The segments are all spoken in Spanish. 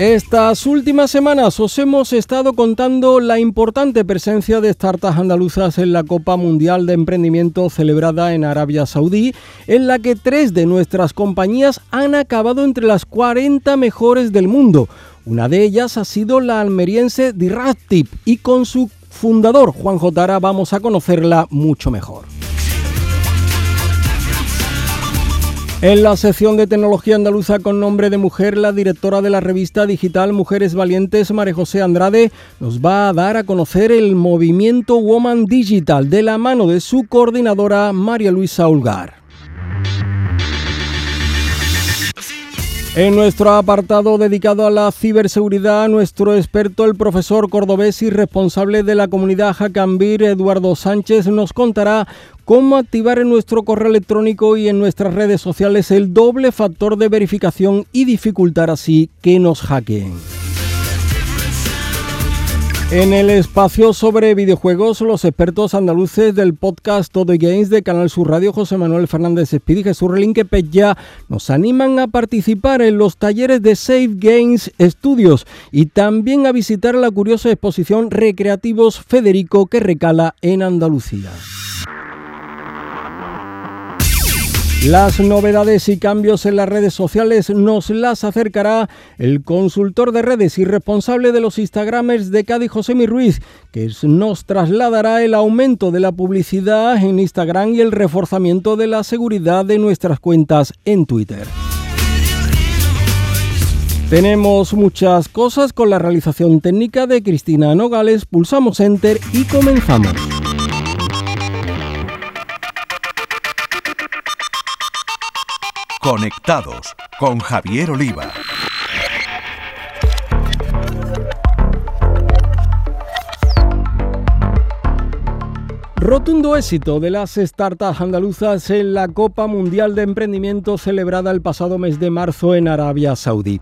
Estas últimas semanas os hemos estado contando la importante presencia de startups andaluzas en la Copa Mundial de Emprendimiento celebrada en Arabia Saudí, en la que tres de nuestras compañías han acabado entre las 40 mejores del mundo. Una de ellas ha sido la almeriense Diractip y con su fundador Juan Jotara vamos a conocerla mucho mejor. En la sección de tecnología andaluza con nombre de mujer, la directora de la revista digital Mujeres Valientes, María José Andrade, nos va a dar a conocer el movimiento Woman Digital de la mano de su coordinadora María Luisa Ulgar. En nuestro apartado dedicado a la ciberseguridad, nuestro experto, el profesor cordobés y responsable de la comunidad Jacambir, Eduardo Sánchez, nos contará cómo activar en nuestro correo electrónico y en nuestras redes sociales el doble factor de verificación y dificultar así que nos hackeen. En el espacio sobre videojuegos, los expertos andaluces del podcast Todo Games de Canal Sur Radio, José Manuel Fernández Espíritu y Jesús Relinque ya nos animan a participar en los talleres de Safe Games Studios y también a visitar la curiosa exposición Recreativos Federico que recala en Andalucía. Las novedades y cambios en las redes sociales nos las acercará el consultor de redes y responsable de los Instagramers de Cádiz, José Mi Ruiz, que nos trasladará el aumento de la publicidad en Instagram y el reforzamiento de la seguridad de nuestras cuentas en Twitter. Tenemos muchas cosas con la realización técnica de Cristina Nogales, pulsamos Enter y comenzamos. Conectados con Javier Oliva. Rotundo éxito de las startups andaluzas en la Copa Mundial de Emprendimiento celebrada el pasado mes de marzo en Arabia Saudí.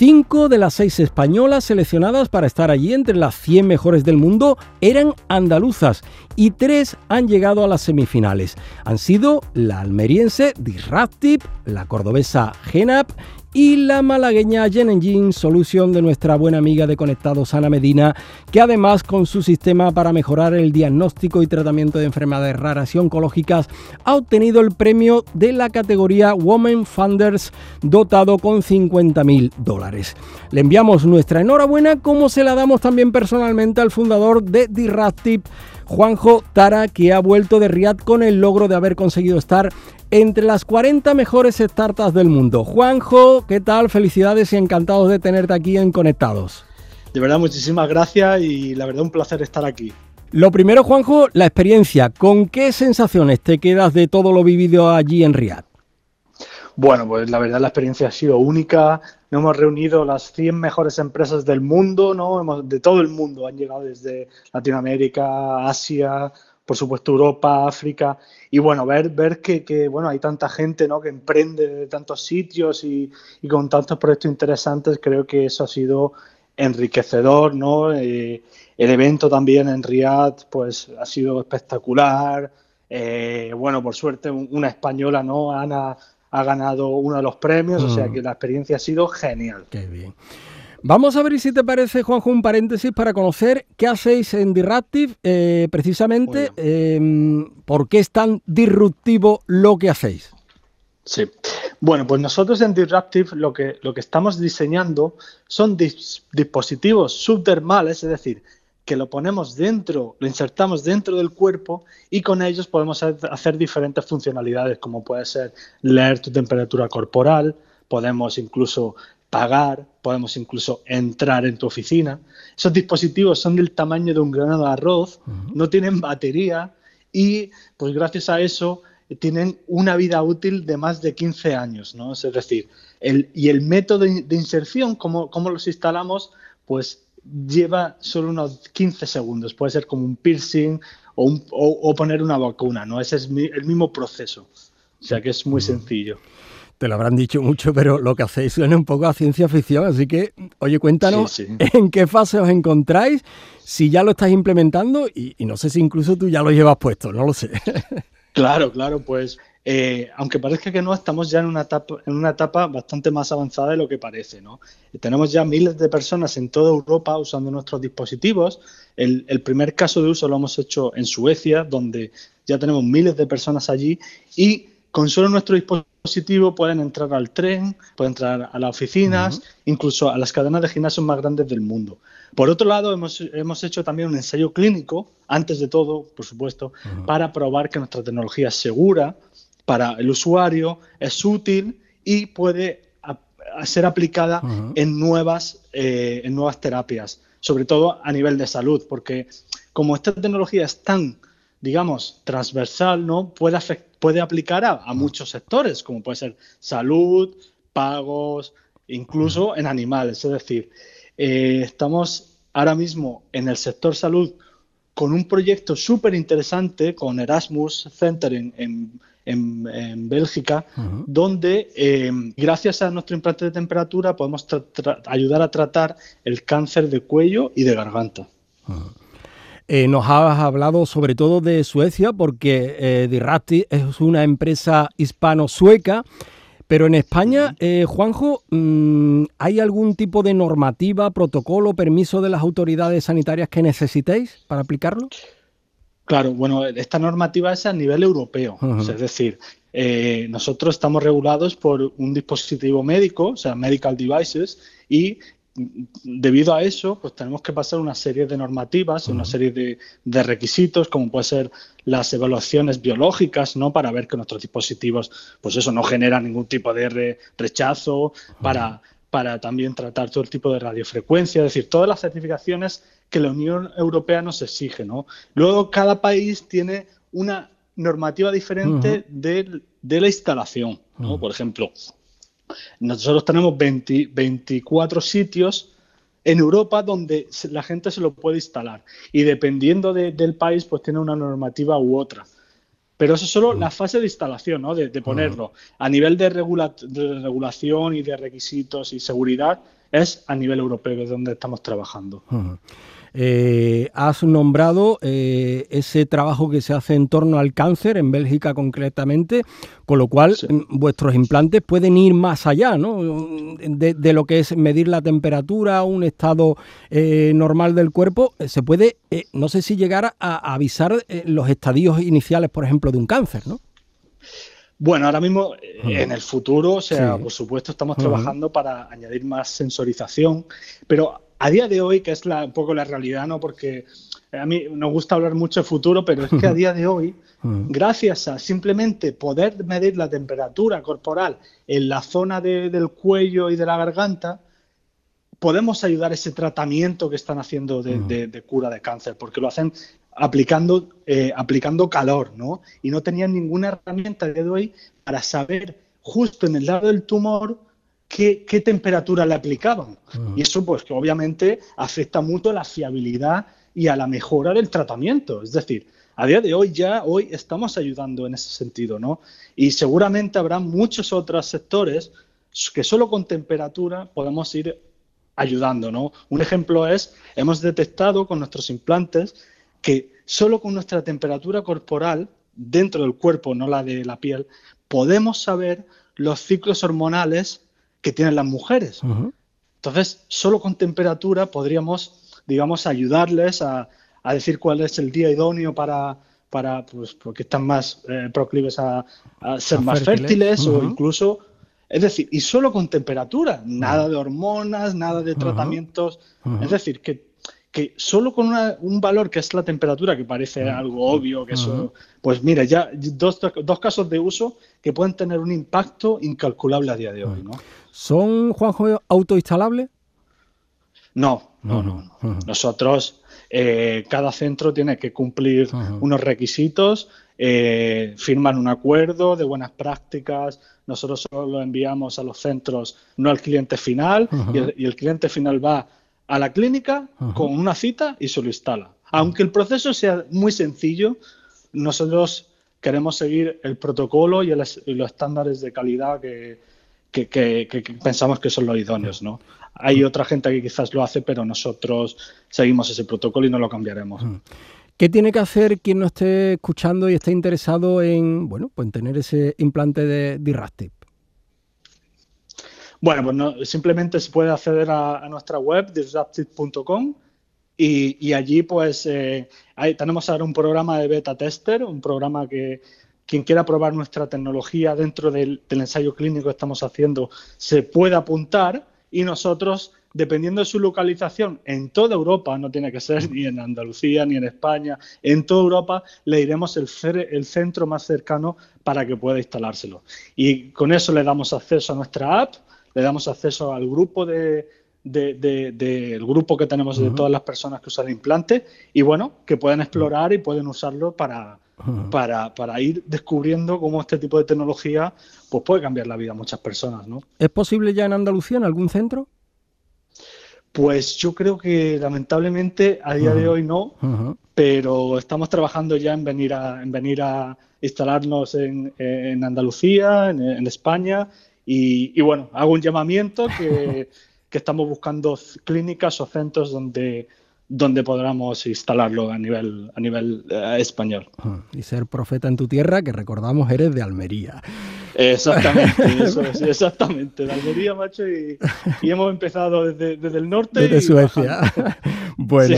Cinco de las seis españolas seleccionadas para estar allí entre las 100 mejores del mundo eran andaluzas y tres han llegado a las semifinales. Han sido la almeriense Disruptive, la cordobesa Genap y la malagueña Gen Engine Solution de nuestra buena amiga de Conectados Ana Medina, que además con su sistema para mejorar el diagnóstico y tratamiento de enfermedades raras y oncológicas ha obtenido el premio de la categoría Women Funders dotado con 50.000 dólares. Le enviamos nuestra enhorabuena como se la damos también personalmente al fundador de Diractive Juanjo Tara, que ha vuelto de Riyadh con el logro de haber conseguido estar entre las 40 mejores startups del mundo. Juanjo, ¿qué tal? Felicidades y encantados de tenerte aquí en Conectados. De verdad, muchísimas gracias y la verdad un placer estar aquí. Lo primero, Juanjo, la experiencia. ¿Con qué sensaciones te quedas de todo lo vivido allí en Riyadh? Bueno, pues la verdad la experiencia ha sido única. Nos hemos reunido las 100 mejores empresas del mundo, ¿no? de todo el mundo. Han llegado desde Latinoamérica, Asia, por supuesto Europa, África. Y bueno, ver, ver que, bueno, hay tanta gente ¿no? que emprende de tantos sitios y, con tantos proyectos interesantes, creo que eso ha sido enriquecedor, ¿no? Eh, el evento también en Riyadh, pues ha sido espectacular. Eh, bueno, por suerte una española, ¿no? Ana ha ganado uno de los premios, o sea mm. que la experiencia ha sido genial. Qué bien. Vamos a ver si te parece, Juanjo, un paréntesis para conocer qué hacéis en Disruptive, eh, precisamente, em, por qué es tan disruptivo lo que hacéis. Sí. Bueno, pues nosotros en Disruptive lo que, lo que estamos diseñando son dispositivos subdermales, es decir, que lo ponemos dentro, lo insertamos dentro del cuerpo y con ellos podemos hacer diferentes funcionalidades, como puede ser leer tu temperatura corporal, podemos incluso pagar, podemos incluso entrar en tu oficina. Esos dispositivos son del tamaño de un grano de arroz, no tienen batería y pues gracias a eso tienen una vida útil de más de 15 años, ¿no? Es decir, el, y el método de inserción, como, como los instalamos, pues lleva solo unos 15 segundos. Puede ser como un piercing o, o, poner una vacuna, ¿no? Ese es el mismo proceso. O sea que es muy sencillo. Te lo habrán dicho mucho, pero lo que hacéis suena un poco a ciencia ficción, así que, oye, cuéntanos en qué fase os encontráis, si ya lo estás implementando y, no sé si incluso tú ya lo llevas puesto, no lo sé. Claro, claro, pues eh, aunque parezca que no, estamos ya en una, etapa, en una etapa bastante más avanzada de lo que parece. ¿no? Tenemos ya miles de personas en toda Europa usando nuestros dispositivos. El, el, primer caso de uso lo hemos hecho en Suecia, donde ya tenemos miles de personas allí y con solo nuestro dispositivo pueden entrar al tren, pueden entrar a las oficinas, incluso a las cadenas de gimnasios más grandes del mundo. Por otro lado, hemos, hemos hecho también un ensayo clínico, antes de todo, por supuesto, para probar que nuestra tecnología es segura para el usuario, es útil y puede ser aplicada en, nuevas, eh, en nuevas terapias, sobre todo a nivel de salud, porque como esta tecnología es tan digamos, transversal, ¿no? Puede, puede aplicar a, muchos sectores, como puede ser salud, pagos, incluso en animales. Es decir, eh, estamos ahora mismo en el sector salud con un proyecto súper interesante con Erasmus Center en, en, Bélgica, donde eh, gracias a nuestro implante de temperatura podemos ayudar a tratar el cáncer de cuello y de garganta. Eh, nos has hablado sobre todo de Suecia porque eh, es una empresa hispano-sueca, pero en España, eh, Juanjo, mm, ¿hay algún tipo de normativa, protocolo, permiso de las autoridades sanitarias que necesitéis para aplicarlo? Claro, bueno, esta normativa es a nivel europeo, es decir, eh, nosotros estamos regulados por un dispositivo médico, o sea, medical devices, y debido a eso, pues tenemos que pasar una serie de normativas, una serie de, requisitos, como puede ser las evaluaciones biológicas, ¿no? Para ver que nuestros dispositivos, pues eso, no generan ningún tipo de rechazo, para, para también tratar todo el tipo de radiofrecuencia, es decir, todas las certificaciones que la Unión Europea nos exige, ¿no? Luego, cada país tiene una normativa diferente de, la instalación, ¿no? Por ejemplo, nosotros tenemos 24 sitios en Europa donde la gente se lo puede instalar y dependiendo del país pues tiene una normativa u otra. Pero eso es solo la fase de instalación, ¿no? de, ponerlo. A nivel de, regulación y de requisitos y seguridad es a nivel europeo, que es donde estamos trabajando. Eh, has nombrado eh, ese trabajo que se hace en torno al cáncer, en Bélgica concretamente, con lo cual mm, vuestros implantes pueden ir más allá ¿no? de, lo que es medir la temperatura, un estado eh, normal del cuerpo. Se puede, no sé si llegar a, avisar los estadios iniciales, por ejemplo, de un cáncer, ¿no? Bueno, ahora mismo en el futuro, o sea, por supuesto, estamos trabajando para añadir más sensorización, pero a día de hoy, que es un poco la realidad, ¿no? Porque a mí nos gusta hablar mucho de futuro, pero es que a día de hoy, gracias a simplemente poder medir la temperatura corporal en la zona del cuello y de la garganta, podemos ayudar ese tratamiento que están haciendo de, cura de cáncer, porque lo hacen aplicando, eh, aplicando calor, ¿no? Y no tenían ninguna herramienta de hoy para saber justo en el lado del tumor qué, temperatura le aplicaban. Y eso, pues, que obviamente afecta mucho a la fiabilidad y a la mejora del tratamiento. Es decir, a día de hoy ya hoy estamos ayudando en ese sentido, ¿no? Y seguramente habrá muchos otros sectores que solo con temperatura podemos ir ayudando, ¿no? Un ejemplo es, hemos detectado con nuestros implantes que solo con nuestra temperatura corporal dentro del cuerpo, no la de la piel, podemos saber los ciclos hormonales que tienen las mujeres. Entonces, solo con temperatura podríamos, digamos, ayudarles a, decir cuál es el día idóneo para, para pues, porque están más eh, proclives a, ser más fértiles, o incluso, es decir, y solo con temperatura, nada de hormonas, nada de tratamientos, es decir, que que solo con un valor que es la temperatura, que parece algo obvio, que eso, pues mira, ya dos, dos, casos de uso que pueden tener un impacto incalculable a día de hoy, ¿no? ¿Son, Juanjo, autoinstalables? No, no, no. Nosotros, eh, cada centro tiene que cumplir unos requisitos, eh, firman un acuerdo de buenas prácticas. Nosotros solo lo enviamos a los centros, no al cliente final, y, el, cliente final va a la clínica con una cita y se lo instala. Aunque el proceso sea muy sencillo, nosotros queremos seguir el protocolo y, los estándares de calidad que, pensamos que son los idóneos, ¿no? Hay otra gente que quizás lo hace, pero nosotros seguimos ese protocolo y no lo cambiaremos. ¿Qué tiene que hacer quien no esté escuchando y esté interesado en, bueno, pues tener ese implante de, de Bueno, pues simplemente se puede acceder a, nuestra web, disruptive.com, y, allí pues eh, tenemos ahora un programa de beta tester, un programa que quien quiera probar nuestra tecnología dentro del, ensayo clínico que estamos haciendo se puede apuntar y nosotros, dependiendo de su localización en toda Europa, no tiene que ser ni en Andalucía ni en España, en toda Europa le diremos el, el centro más cercano para que pueda instalárselo. Y con eso le damos acceso a nuestra app, le damos acceso al grupo de, del grupo que tenemos de todas las personas que usan el implante y bueno, que pueden explorar y pueden usarlo para, para, para, ir descubriendo cómo este tipo de tecnología pues puede cambiar la vida a muchas personas. ¿no? ¿Es posible ya en Andalucía, en algún centro? Pues yo creo que lamentablemente a día de hoy no, pero estamos trabajando ya en venir a, en venir a instalarnos en, en Andalucía, en, en España, y, y, bueno, hago un llamamiento que que estamos buscando clínicas o centros donde, donde podamos instalarlo a nivel, a nivel eh, español. Y ser profeta en tu tierra, que recordamos eres de Almería. Exactamente, eso es, exactamente, de Almería, macho, y, hemos empezado desde, el norte. Desde Suecia. bueno,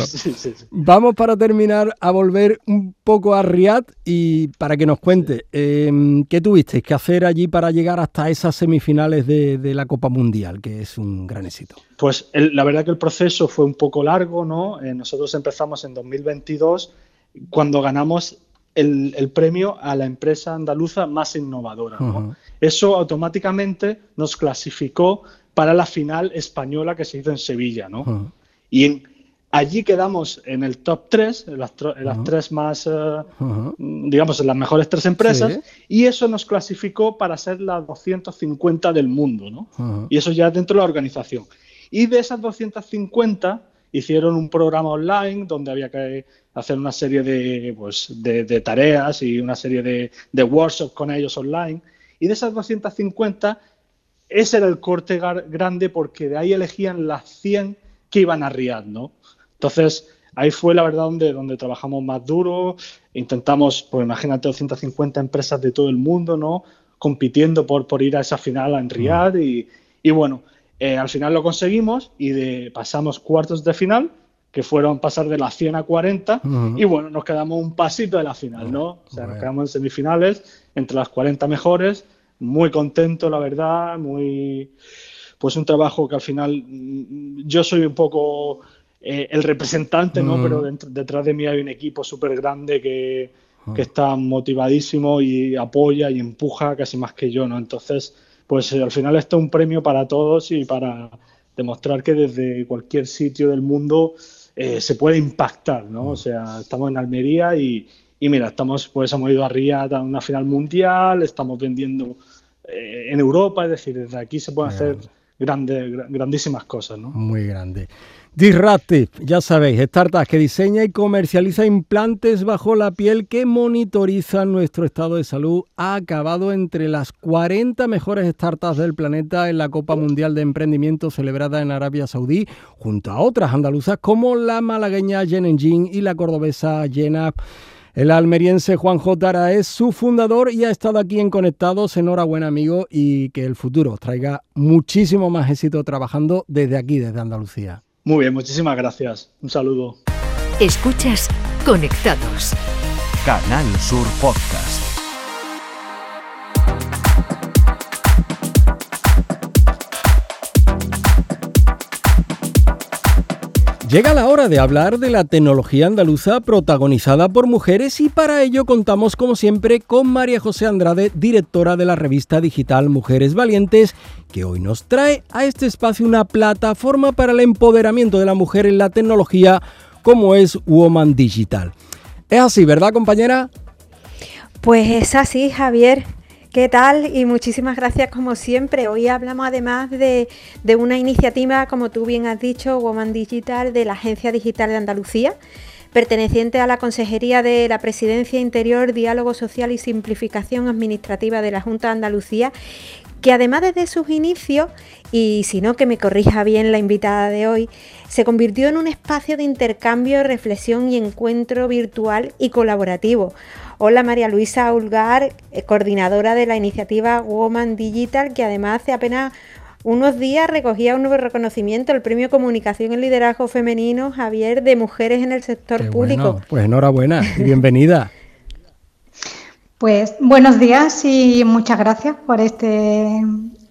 vamos para terminar a volver un poco a Riad y para que nos cuente, em, ¿qué tuvisteis que hacer allí para llegar hasta esas semifinales de, la Copa Mundial, que es un gran éxito? Pues la verdad que el proceso fue un poco largo, ¿no? Eh, nosotros empezamos en 2022 cuando ganamos el, premio a la empresa andaluza más innovadora. Eso automáticamente nos clasificó para la final española que se hizo en Sevilla. ¿no? Y allí quedamos en el top 3, en las, tres más, eh, digamos, en las mejores tres empresas, y eso nos clasificó para ser la 250 del mundo. ¿no? Y eso ya dentro de la organización. Y de esas 250 hicieron un programa online donde había que hacer una serie de, pues, de, tareas y una serie de, de, workshops con ellos online. Y de esas 250, ese era el corte grande porque de ahí elegían las 100 que iban a Riyadh, ¿no? Entonces, ahí fue la verdad donde, donde trabajamos más duro. Intentamos, pues imagínate, 250 empresas de todo el mundo, ¿no? Compitiendo por, por ir a esa final en Riyadh. Y, y bueno, eh, al final lo conseguimos y de, pasamos cuartos de final, que fueron pasar de la 100 a 40, y bueno, nos quedamos un pasito de la final, ¿no? O sea, nos quedamos en semifinales, entre las 40 mejores, muy contento, la verdad, muy. Pues un trabajo que al final mm, yo soy un poco eh, el representante, ¿no? Pero detrás de mí hay un equipo súper grande que, que está motivadísimo y apoya y empuja casi más que yo, ¿no? Entonces pues eh, al final esto es un premio para todos y para demostrar que desde cualquier sitio del mundo eh, se puede impactar, ¿no? O sea, estamos en Almería y, mira, estamos, pues hemos ido a Riyadh a una final mundial, estamos vendiendo eh, en Europa, es decir, desde aquí se pueden hacer grandes, grandísimas cosas, ¿no? Muy grande. Disruptive, ya sabéis, startup que diseña y comercializa implantes bajo la piel que monitorizan nuestro estado de salud, ha acabado entre las 40 mejores startups del planeta en la Copa Mundial de Emprendimiento celebrada en Arabia Saudí, junto a otras andaluzas como la malagueña Jin y la cordobesa Jenab. El almeriense Juan Jotara es su fundador y ha estado aquí en Conectados. Enhorabuena, amigo, y que el futuro traiga muchísimo más éxito trabajando desde aquí, desde Andalucía. Muy bien, muchísimas gracias. Un saludo. Escuchas Conectados. Canal Sur Podcast. Llega la hora de hablar de la tecnología andaluza protagonizada por mujeres y para ello contamos como siempre con María José Andrade, directora de la revista digital Mujeres Valientes, que hoy nos trae a este espacio una plataforma para el empoderamiento de la mujer en la tecnología como es Woman Digital. Es así, ¿verdad compañera? Pues es así, Javier. ¿Qué tal? Y muchísimas gracias como siempre. Hoy hablamos además de, una iniciativa, como tú bien has dicho, Woman Digital, de la Agencia Digital de Andalucía, perteneciente a la Consejería de la Presidencia Interior, Diálogo Social y Simplificación Administrativa de la Junta de Andalucía, que además desde sus inicios, y si no que me corrija bien la invitada de hoy, se convirtió en un espacio de intercambio, reflexión y encuentro virtual y colaborativo Hola María Luisa Ulgar, eh, coordinadora de la iniciativa Woman Digital, que además hace apenas unos días recogía un nuevo reconocimiento, el Premio Comunicación y Liderazgo Femenino Javier de Mujeres en el Sector Público. Pues enhorabuena y bienvenida. Pues buenos días y muchas gracias por este,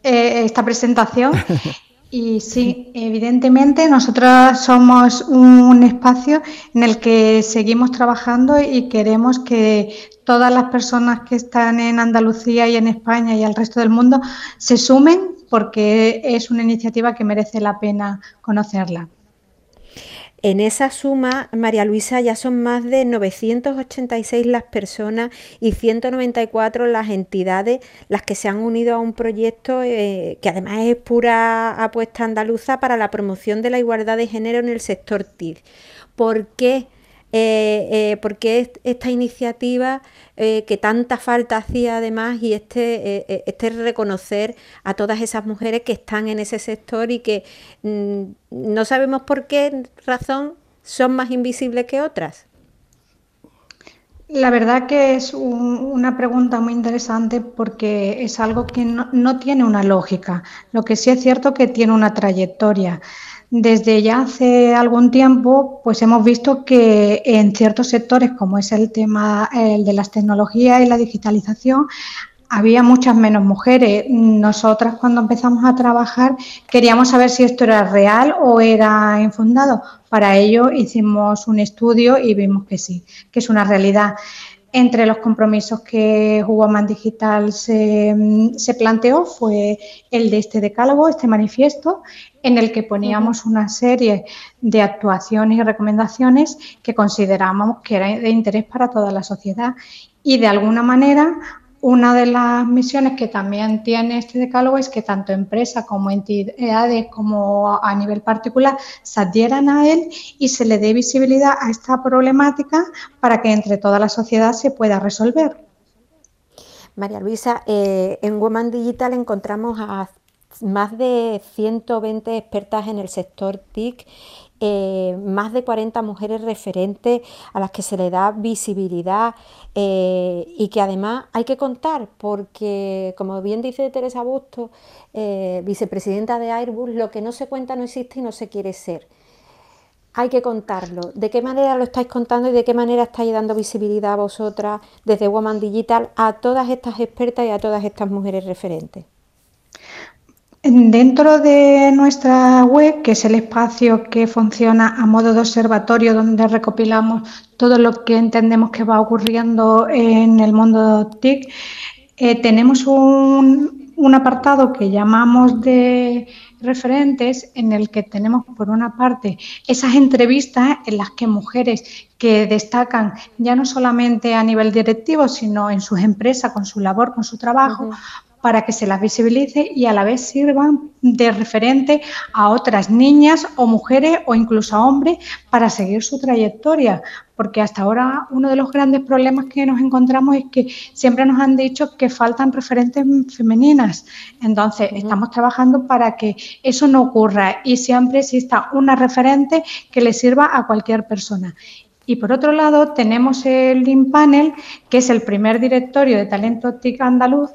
eh, esta presentación Y sí, evidentemente nosotros somos un espacio en el que seguimos trabajando y queremos que todas las personas que están en Andalucía y en España y el resto del mundo se sumen porque es una iniciativa que merece la pena conocerla. En esa suma, María Luisa, ya son más de 986 las personas y 194 las entidades las que se han unido a un proyecto eh, que además es pura apuesta andaluza para la promoción de la igualdad de género en el sector TIC. ¿Por qué? Eh, eh, porque esta iniciativa eh, que tanta falta hacía además y este, este reconocer a todas esas mujeres que están en ese sector y que mm, no sabemos por qué razón son más invisibles que otras. La verdad que es una pregunta muy interesante porque es algo que no, no, tiene una lógica. Lo que sí es cierto que tiene una trayectoria. Desde ya hace algún tiempo, pues hemos visto que en ciertos sectores, como es el tema el de las tecnologías y la digitalización, había muchas menos mujeres. Nosotras cuando empezamos a trabajar queríamos saber si esto era real o era infundado. Para ello hicimos un estudio y vimos que sí, que es una realidad. Entre los compromisos que Woman Digital se, se, planteó fue el de este decálogo, este manifiesto, en el que poníamos una serie de actuaciones y recomendaciones que consideramos que eran de interés para toda la sociedad. Y de alguna manera una de las misiones que también tiene este decálogo es que tanto empresas como entidades como a nivel particular se adhieran a él y se le dé visibilidad a esta problemática para que entre toda la sociedad se pueda resolver. María Luisa, eh, en Woman Digital encontramos a más de 120 expertas en el sector TIC eh, más de 40 mujeres referentes a las que se le da visibilidad eh, y que además hay que contar porque, como bien dice Teresa Busto, eh, vicepresidenta de Airbus, lo que no se cuenta no existe y no se quiere ser. Hay que contarlo. ¿De qué manera lo estáis contando y de qué manera estáis dando visibilidad a vosotras desde Woman Digital a todas estas expertas y a todas estas mujeres referentes? Dentro de nuestra web, que es el espacio que funciona a modo de observatorio, donde recopilamos todo lo que entendemos que va ocurriendo en el mundo TIC, eh, tenemos un, un apartado que llamamos de referentes en el que tenemos por una parte esas entrevistas en las que mujeres que destacan ya no solamente a nivel directivo, sino en sus empresas, con su labor, con su trabajo, para que se las visibilice y a la vez sirvan de referente a otras niñas o mujeres o incluso a hombres para seguir su trayectoria. Porque hasta ahora uno de los grandes problemas que nos encontramos es que siempre nos han dicho que faltan referentes femeninas. Entonces, estamos trabajando para que eso no ocurra y siempre exista una referente que le sirva a cualquier persona. Y por otro lado, tenemos el InPanel, que es el primer directorio de talento TIC andaluz,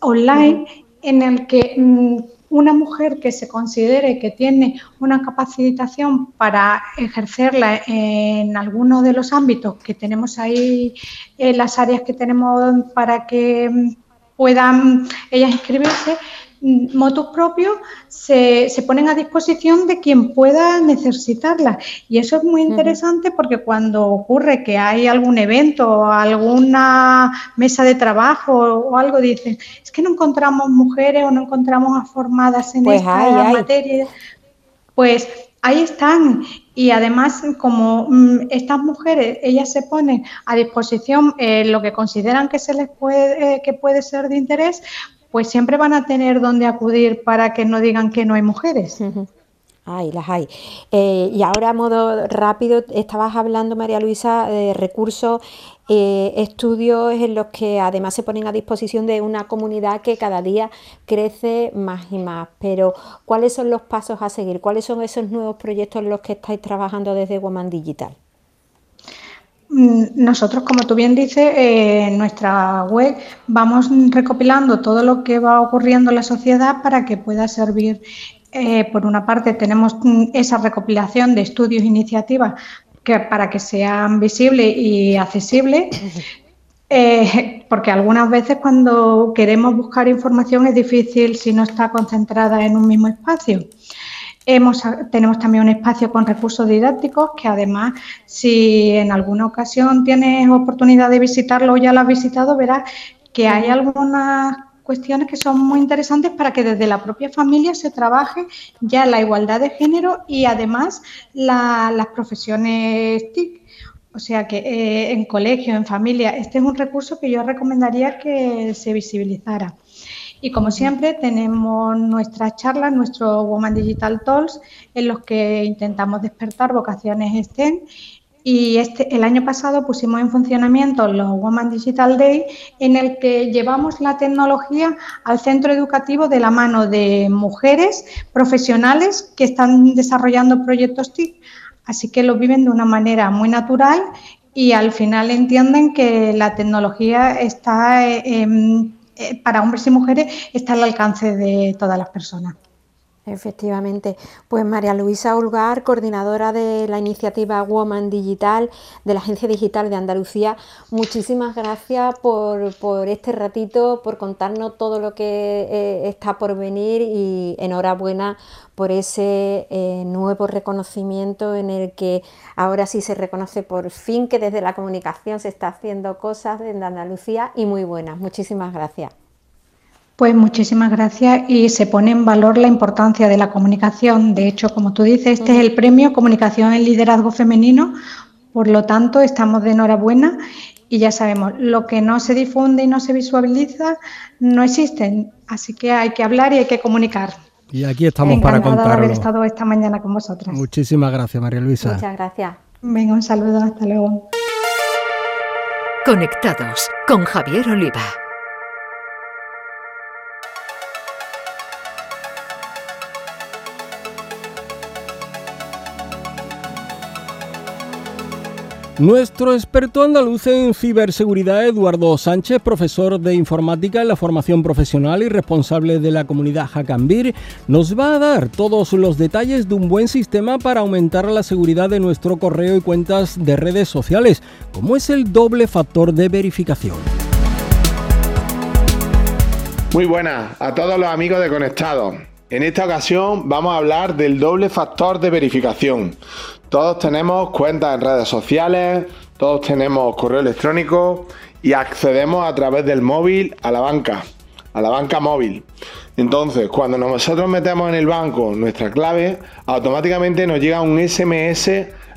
online en el que mm, una mujer que se considere que tiene una capacitación para ejercerla en alguno de los ámbitos que tenemos ahí, en las áreas que tenemos para que mm, puedan ellas inscribirse, motus propios se, se, ponen a disposición de quien pueda necesitarlas. Y eso es muy interesante porque cuando ocurre que hay algún evento o alguna mesa de trabajo o algo, dicen, es que no encontramos mujeres o no encontramos formadas en pues esta materia. Pues ahí están. Y además, como mm, estas mujeres, ellas se ponen a disposición eh, lo que consideran que se les puede, eh, que puede ser de interés, pues siempre van a tener donde acudir para que no digan que no hay mujeres. Ay, las hay. Eh, y ahora, a modo rápido, estabas hablando, María Luisa, de recursos, eh, estudios en los que además se ponen a disposición de una comunidad que cada día crece más y más. Pero, ¿cuáles son los pasos a seguir? ¿Cuáles son esos nuevos proyectos en los que estáis trabajando desde Woman Digital? Mm, nosotros, como tú bien dices, eh, en nuestra web vamos recopilando todo lo que va ocurriendo en la sociedad para que pueda servir eh, por una parte, tenemos mm, esa recopilación de estudios e iniciativas que, para que sean visibles y accesibles, eh, porque algunas veces cuando queremos buscar información es difícil si no está concentrada en un mismo espacio. Tenemos también un espacio con recursos didácticos que además si en alguna ocasión tienes oportunidad de visitarlo o ya lo has visitado, verás que hay algunas cuestiones que son muy interesantes para que desde la propia familia se trabaje ya la igualdad de género y además las profesiones TIC. O sea que eh, en colegio, en familia, este es un recurso que yo recomendaría que se visibilizara. Y como siempre, tenemos nuestras charlas, nuestro Woman Digital Talks, en los que intentamos despertar vocaciones STEM y este, el año pasado pusimos en funcionamiento los Woman Digital Day, en el que llevamos la tecnología al centro educativo de la mano de mujeres profesionales que están desarrollando proyectos TIC. Así que lo viven de una manera muy natural y al final entienden que la tecnología está, eh, em, para hombres y mujeres, está al alcance de todas las personas. Efectivamente. Pues María Luisa Ulgar, coordinadora de la iniciativa Woman Digital de la Agencia Digital de Andalucía, muchísimas gracias por, este ratito, por contarnos todo lo que eh, está por venir y enhorabuena por ese eh, nuevo reconocimiento en el que ahora sí se reconoce por fin que desde la comunicación se está haciendo cosas en Andalucía y muy buenas. Muchísimas gracias. Pues muchísimas gracias y se pone en valor la importancia de la comunicación. De hecho, como tú dices, este es el premio Comunicación en Liderazgo Femenino, por lo tanto estamos de enhorabuena y ya sabemos, lo que no se difunde y no se visualiza no existe, así que hay que hablar y hay que comunicar. Y aquí estamos para contarlo. de haber estado esta mañana con vosotras. Muchísimas gracias, María Luisa. Muchas gracias. Venga, un saludo, hasta luego. Conectados con Javier Oliva. Nuestro experto andaluz en ciberseguridad, Eduardo Sánchez, profesor de informática en la formación profesional y responsable de la comunidad Hackambir, nos va a dar todos los detalles de un buen sistema para aumentar la seguridad de nuestro correo y cuentas de redes sociales, como es el doble factor de verificación. Muy buenas a todos los amigos de Conectados. En esta ocasión vamos a hablar del doble factor de verificación. Todos tenemos cuentas en redes sociales, todos tenemos correo electrónico y accedemos a través del móvil a la banca, a la banca móvil. Entonces, cuando nosotros metemos en el banco nuestra clave, automáticamente nos llega un SMS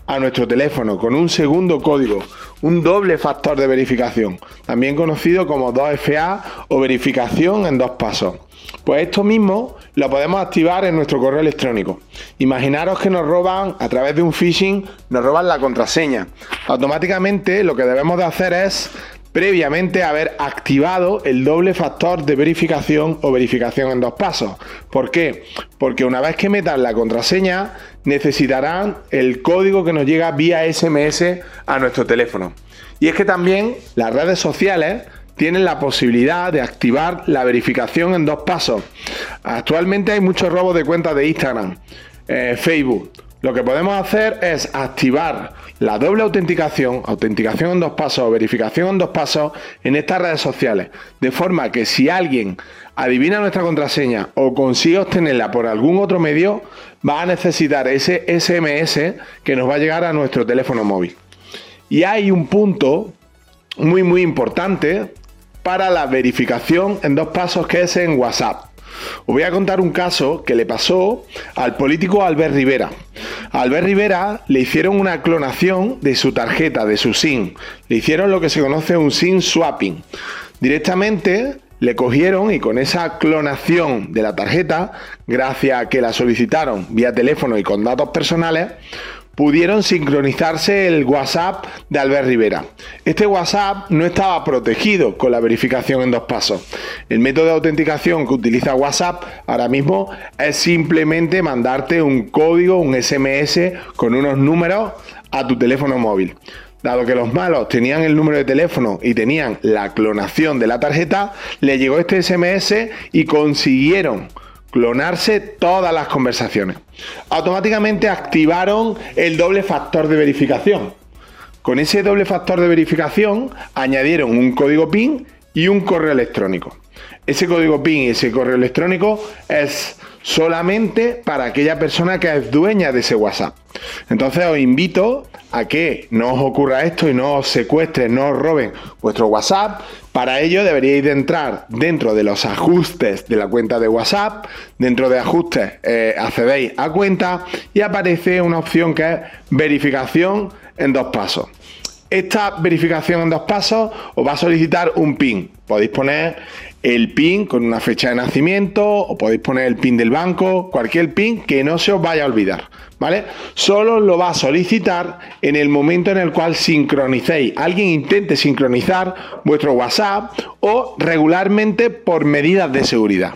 a nuestro teléfono con un segundo código, un doble factor de verificación, también conocido como 2FA o verificación en dos pasos. Pues esto mismo lo podemos activar en nuestro correo electrónico. Imaginaros que nos roban a través de un phishing, nos roban la contraseña. Automáticamente lo que debemos de hacer es previamente haber activado el doble factor de verificación o verificación en dos pasos. ¿Por qué? Porque una vez que metan la contraseña necesitarán el código que nos llega vía SMS a nuestro teléfono. Y es que también las redes sociales tienen la posibilidad de activar la verificación en dos pasos. Actualmente hay muchos robos de cuentas de Instagram, eh, Facebook, lo que podemos hacer es activar la doble autenticación, autenticación en dos pasos o verificación en dos pasos en estas redes sociales, de forma que si alguien adivina nuestra contraseña o consigue obtenerla por algún otro medio, va a necesitar ese SMS que nos va a llegar a nuestro teléfono móvil. Y hay un punto muy muy importante para la verificación en dos pasos que es en WhatsApp. Os voy a contar un caso que le pasó al político Albert Rivera. A Albert Rivera le hicieron una clonación de su tarjeta, de su SIM. Le hicieron lo que se conoce un SIM swapping. Directamente le cogieron y con esa clonación de la tarjeta, gracias a que la solicitaron vía teléfono y con datos personales, pudieron sincronizarse el WhatsApp de Albert Rivera. Este WhatsApp no estaba protegido con la verificación en dos pasos. El método de autenticación que utiliza WhatsApp ahora mismo es simplemente mandarte un código, un SMS con unos números a tu teléfono móvil. Dado que los malos tenían el número de teléfono y tenían la clonación de la tarjeta, le llegó este SMS y consiguieron clonarse todas las conversaciones. Automáticamente activaron el doble factor de verificación. Con ese doble factor de verificación añadieron un código PIN y un correo electrónico. Ese código PIN y ese correo electrónico es solamente para aquella persona que es dueña de ese WhatsApp. Entonces os invito a que no os ocurra esto y no os secuestren, no os roben vuestro WhatsApp. Para ello deberíais de entrar dentro de los ajustes de la cuenta de WhatsApp. Dentro de ajustes eh, accedéis a cuenta y aparece una opción que es verificación en dos pasos. Esta verificación en dos pasos os va a solicitar un PIN. Podéis poner el PIN con una fecha de nacimiento o podéis poner el PIN del banco, cualquier PIN que no se os vaya a olvidar, ¿vale? Solo lo va a solicitar en el momento en el cual sincronicéis, alguien intente sincronizar vuestro WhatsApp o regularmente por medidas de seguridad.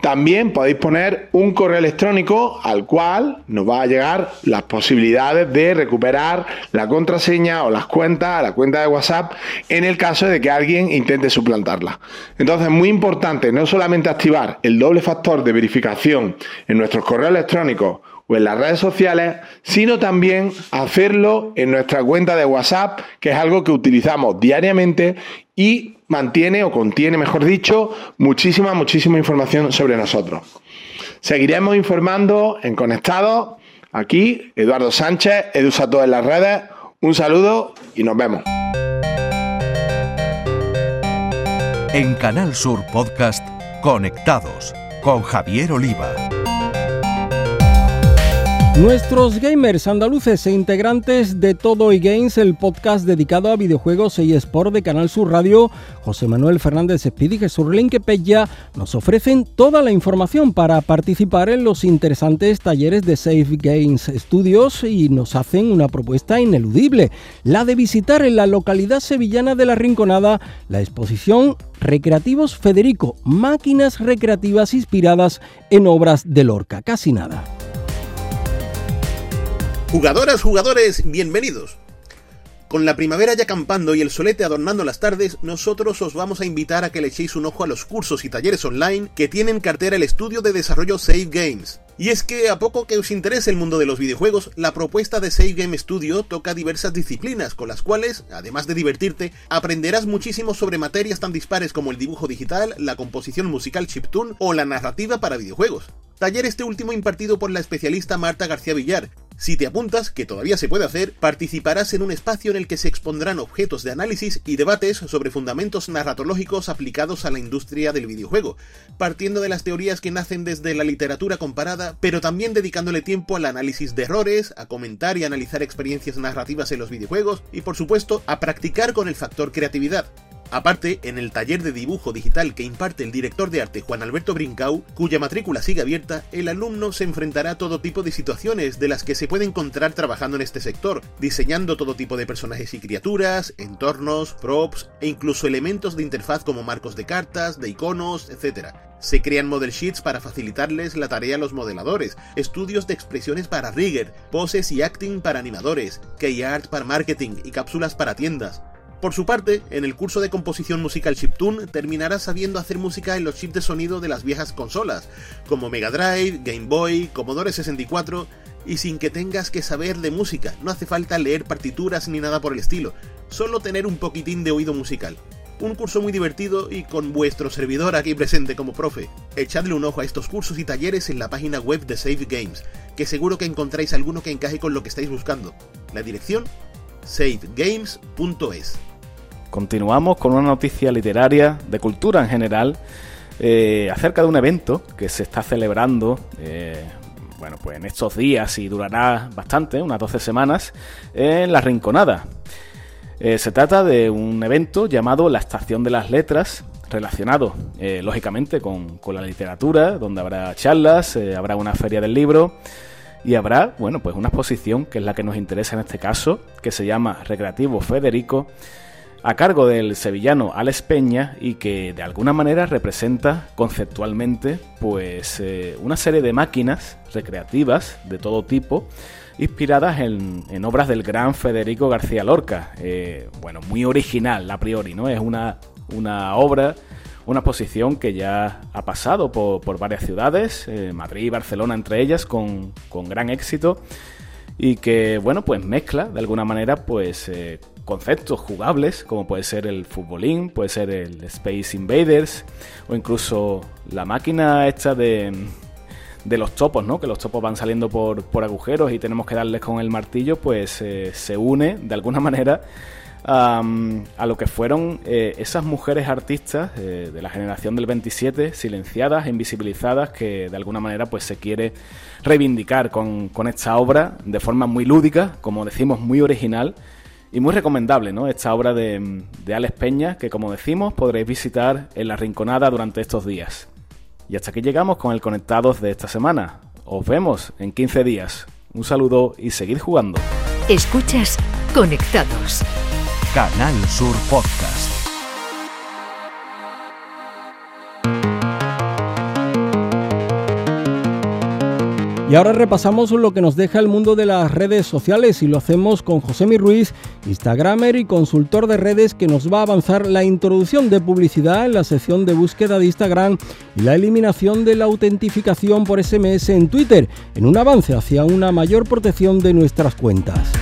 También podéis poner un correo electrónico al cual nos va a llegar las posibilidades de recuperar la contraseña o las cuentas, la cuenta de WhatsApp en el caso de que alguien intente suplantarla. Entonces, muy importante no solamente activar el doble factor de verificación en nuestros correos electrónicos o en las redes sociales, sino también hacerlo en nuestra cuenta de WhatsApp, que es algo que utilizamos diariamente y mantiene o contiene, mejor dicho, muchísima, muchísima información sobre nosotros. Seguiremos informando en Conectados. Aquí, Eduardo Sánchez, EduSato en las redes. Un saludo y nos vemos. En Canal Sur Podcast, Conectados con Javier Oliva. Nuestros gamers andaluces e integrantes de Todo y Games, el podcast dedicado a videojuegos y sport de Canal Sur Radio, José Manuel Fernández Espíritu y Jesús Pella, nos ofrecen toda la información para participar en los interesantes talleres de Safe Games Studios y nos hacen una propuesta ineludible, la de visitar en la localidad sevillana de La Rinconada la exposición Recreativos Federico, máquinas recreativas inspiradas en obras de Lorca. Casi nada. Jugadoras, jugadores, bienvenidos. Con la primavera ya campando y el solete adornando las tardes, nosotros os vamos a invitar a que le echéis un ojo a los cursos y talleres online que tienen cartera el estudio de desarrollo Save Games. Y es que a poco que os interese el mundo de los videojuegos, la propuesta de Save Game Studio toca diversas disciplinas, con las cuales, además de divertirte, aprenderás muchísimo sobre materias tan dispares como el dibujo digital, la composición musical chiptune o la narrativa para videojuegos. Taller este último impartido por la especialista Marta García Villar. Si te apuntas, que todavía se puede hacer, participarás en un espacio en el que se expondrán objetos de análisis y debates sobre fundamentos narratológicos aplicados a la industria del videojuego, partiendo de las teorías que nacen desde la literatura comparada, pero también dedicándole tiempo al análisis de errores, a comentar y analizar experiencias narrativas en los videojuegos y por supuesto a practicar con el factor creatividad. Aparte, en el taller de dibujo digital que imparte el director de arte Juan Alberto Brincau, cuya matrícula sigue abierta, el alumno se enfrentará a todo tipo de situaciones de las que se puede encontrar trabajando en este sector, diseñando todo tipo de personajes y criaturas, entornos, props e incluso elementos de interfaz como marcos de cartas, de iconos, etc. Se crean model sheets para facilitarles la tarea a los modeladores, estudios de expresiones para rigger, poses y acting para animadores, key art para marketing y cápsulas para tiendas. Por su parte, en el curso de composición musical chiptune terminará sabiendo hacer música en los chips de sonido de las viejas consolas, como Mega Drive, Game Boy, Commodore 64 y sin que tengas que saber de música, no hace falta leer partituras ni nada por el estilo, solo tener un poquitín de oído musical. Un curso muy divertido y con vuestro servidor aquí presente como profe. Echadle un ojo a estos cursos y talleres en la página web de Save Games, que seguro que encontráis alguno que encaje con lo que estáis buscando. La dirección savegames.es. Continuamos con una noticia literaria, de cultura en general, eh, acerca de un evento que se está celebrando eh, bueno, pues en estos días y durará bastante, unas 12 semanas, en La Rinconada. Eh, se trata de un evento llamado La Estación de las Letras, relacionado lógicamente con, la literatura, donde habrá charlas, habrá una feria del libro y habrá, bueno, pues una exposición que es la que nos interesa en este caso, que se llama Recreativo Federico, a cargo del sevillano Alex Peña y que de alguna manera representa conceptualmente pues una serie de máquinas recreativas de todo tipo inspiradas en, obras del gran Federico García Lorca. Eh, bueno, muy original a priori, ¿no? Es una, una obra, una exposición que ya ha pasado por, varias ciudades, eh, Madrid y Barcelona entre ellas, con, gran éxito y que, bueno, pues mezcla de alguna manera, pues... Eh, conceptos jugables, como puede ser el futbolín, puede ser el Space Invaders, o incluso la máquina esta de, de los topos, ¿no? Que los topos van saliendo por, agujeros y tenemos que darles con el martillo, pues eh, se une de alguna manera a lo que fueron eh, esas mujeres artistas eh, de la generación del 27, silenciadas, invisibilizadas, que de alguna manera pues se quiere reivindicar con, esta obra de forma muy lúdica, como decimos, muy original y muy recomendable, ¿no? Esta obra de, de Alex Peña, que como decimos podréis visitar en la Rinconada durante estos días. Y hasta aquí llegamos con el Conectados de esta semana. Os vemos en 15 días. Un saludo y seguid jugando. Escuchas Conectados. Canal Sur Podcast. Y ahora repasamos lo que nos deja el mundo de las redes sociales y lo hacemos con José Ruiz, Instagramer y consultor de redes que nos va a avanzar la introducción de publicidad en la sección de búsqueda de Instagram y la eliminación de la autentificación por SMS en Twitter, en un avance hacia una mayor protección de nuestras cuentas.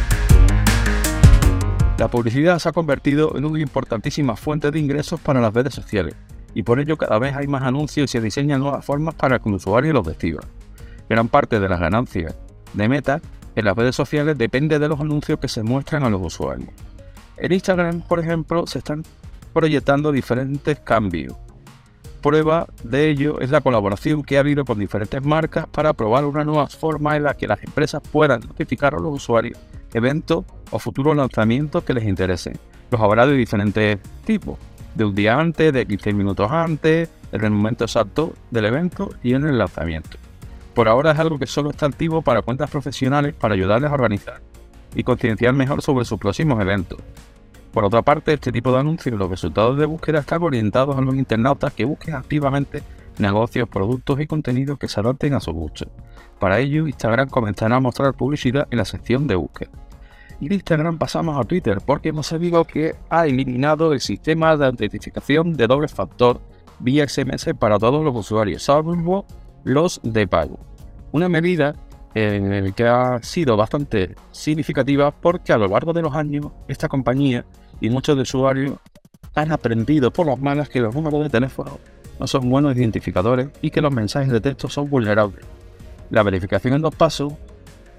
La publicidad se ha convertido en una importantísima fuente de ingresos para las redes sociales y por ello cada vez hay más anuncios y se diseñan nuevas formas para que el usuario los reciba. Gran parte de las ganancias de Meta en las redes sociales depende de los anuncios que se muestran a los usuarios. En Instagram, por ejemplo, se están proyectando diferentes cambios. Prueba de ello es la colaboración que ha habido con diferentes marcas para probar una nueva forma en la que las empresas puedan notificar a los usuarios eventos o futuros lanzamientos que les interesen. Los habrá de diferentes tipos, de un día antes, de 15 minutos antes, en el momento exacto del evento y en el lanzamiento. Por ahora es algo que solo está activo para cuentas profesionales para ayudarles a organizar y concienciar mejor sobre sus próximos eventos. Por otra parte, este tipo de anuncios y los resultados de búsqueda están orientados a los internautas que busquen activamente negocios, productos y contenidos que se adapten a su gusto. Para ello, Instagram comenzará a mostrar publicidad en la sección de búsqueda. Y de Instagram pasamos a Twitter porque hemos sabido que ha eliminado el sistema de autentificación de doble factor vía SMS para todos los usuarios, salvo los de pago. Una medida eh, que ha sido bastante significativa porque a lo largo de los años esta compañía y muchos usuarios han aprendido por las malas que los números de teléfono no son buenos identificadores y que los mensajes de texto son vulnerables. La verificación en dos pasos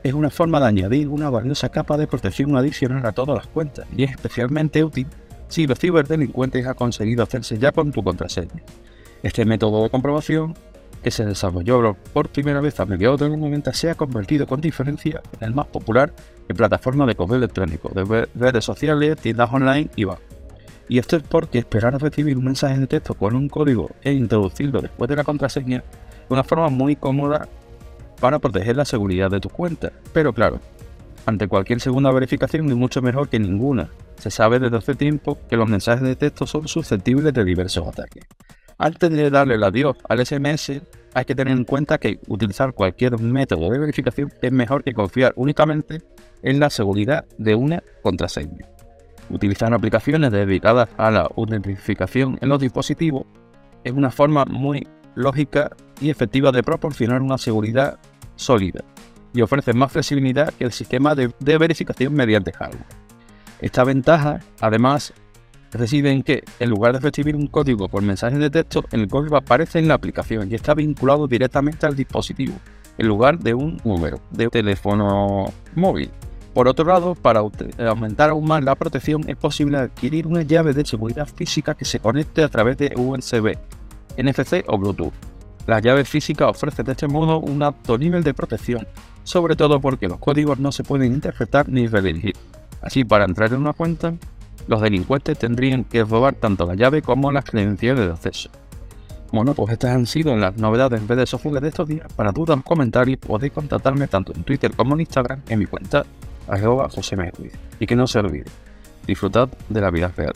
es una forma de añadir una valiosa capa de protección adicional a todas las cuentas y es especialmente útil si los ciberdelincuentes han conseguido hacerse ya con tu contraseña. Este método de comprobación que se desarrolló por primera vez a mediados de los 90 se ha convertido con diferencia en el más popular en plataformas de correo electrónico, de redes sociales, tiendas online y bancos. Y esto es porque esperar a recibir un mensaje de texto con un código e introducirlo después de la contraseña es una forma muy cómoda para proteger la seguridad de tu cuenta. Pero claro, ante cualquier segunda verificación es mucho mejor que ninguna. Se sabe desde hace tiempo que los mensajes de texto son susceptibles de diversos ataques. Antes de darle el adiós al SMS, hay que tener en cuenta que utilizar cualquier método de verificación es mejor que confiar únicamente en la seguridad de una contraseña. Utilizar aplicaciones dedicadas a la autentificación en los dispositivos es una forma muy lógica y efectiva de proporcionar una seguridad sólida. y ofrece más flexibilidad que el sistema de, de verificación mediante hardware. Esta ventaja, además, reside en que, en lugar de recibir un código por mensaje de texto, el código aparece en la aplicación y está vinculado directamente al dispositivo, en lugar de un número de teléfono móvil. Por otro lado, para aumentar aún más la protección, es posible adquirir una llave de seguridad física que se conecte a través de USB, NFC o Bluetooth. La llave física ofrece de este modo un alto nivel de protección, sobre todo porque los códigos no se pueden interpretar ni redirigir. Así, para entrar en una cuenta, los delincuentes tendrían que robar tanto la llave como las credenciales de acceso. Bueno, pues estas han sido las novedades de software de estos días. Para dudas o comentarios podéis contactarme tanto en Twitter como en Instagram en mi cuenta arroba Y que no se olvide, disfrutad de la vida real.